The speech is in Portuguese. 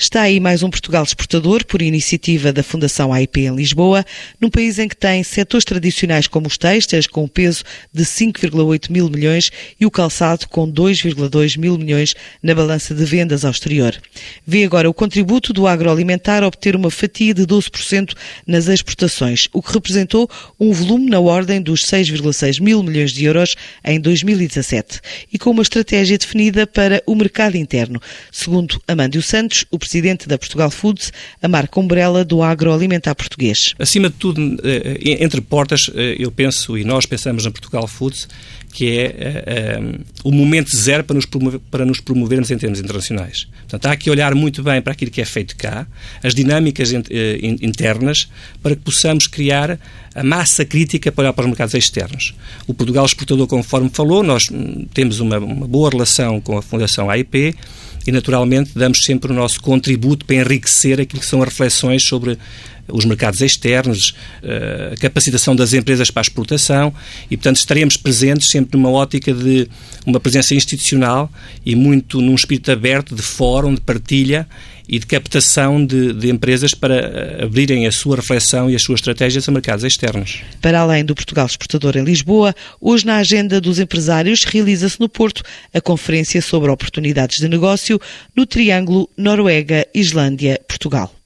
Está aí mais um Portugal exportador por iniciativa da Fundação AIP em Lisboa, num país em que tem setores tradicionais como os textos, com um peso de 5,8 mil milhões, e o calçado, com 2,2 mil milhões na balança de vendas ao exterior. Vê agora o contributo do agroalimentar a obter uma fatia de 12% nas exportações, o que representou um volume na ordem dos 6,6 mil milhões de euros em 2017, e com uma estratégia definida para o mercado interno, segundo Amândio Santos, o presidente da Portugal Foods, a marca umbrella do agroalimentar português. Acima de tudo, eh, entre portas, eh, eu penso e nós pensamos na Portugal Foods que é o momento zero para nos, promover, para nos promovermos em termos internacionais. Portanto, há que olhar muito bem para aquilo que é feito cá, as dinâmicas internas, para que possamos criar a massa crítica para olhar para os mercados externos. O Portugal exportador, conforme falou, nós hum, temos uma, uma boa relação com a Fundação AIP, e, naturalmente, damos sempre o nosso contributo para enriquecer aquilo que são as reflexões sobre os mercados externos, eh, a capacitação das empresas para a exportação e, portanto, estaremos presentes sempre numa ótica de uma presença institucional e muito num espírito aberto de fórum, de partilha e de captação de, de, empresas para eh, abrirem a sua reflexão e as suas estratégias a mercados externos. Para além do Portugal Exportador em Lisboa, hoje na agenda dos empresários realiza-se no Porto a conferência sobre oportunidades de negócio no Triângulo Noruega-Islândia-Portugal.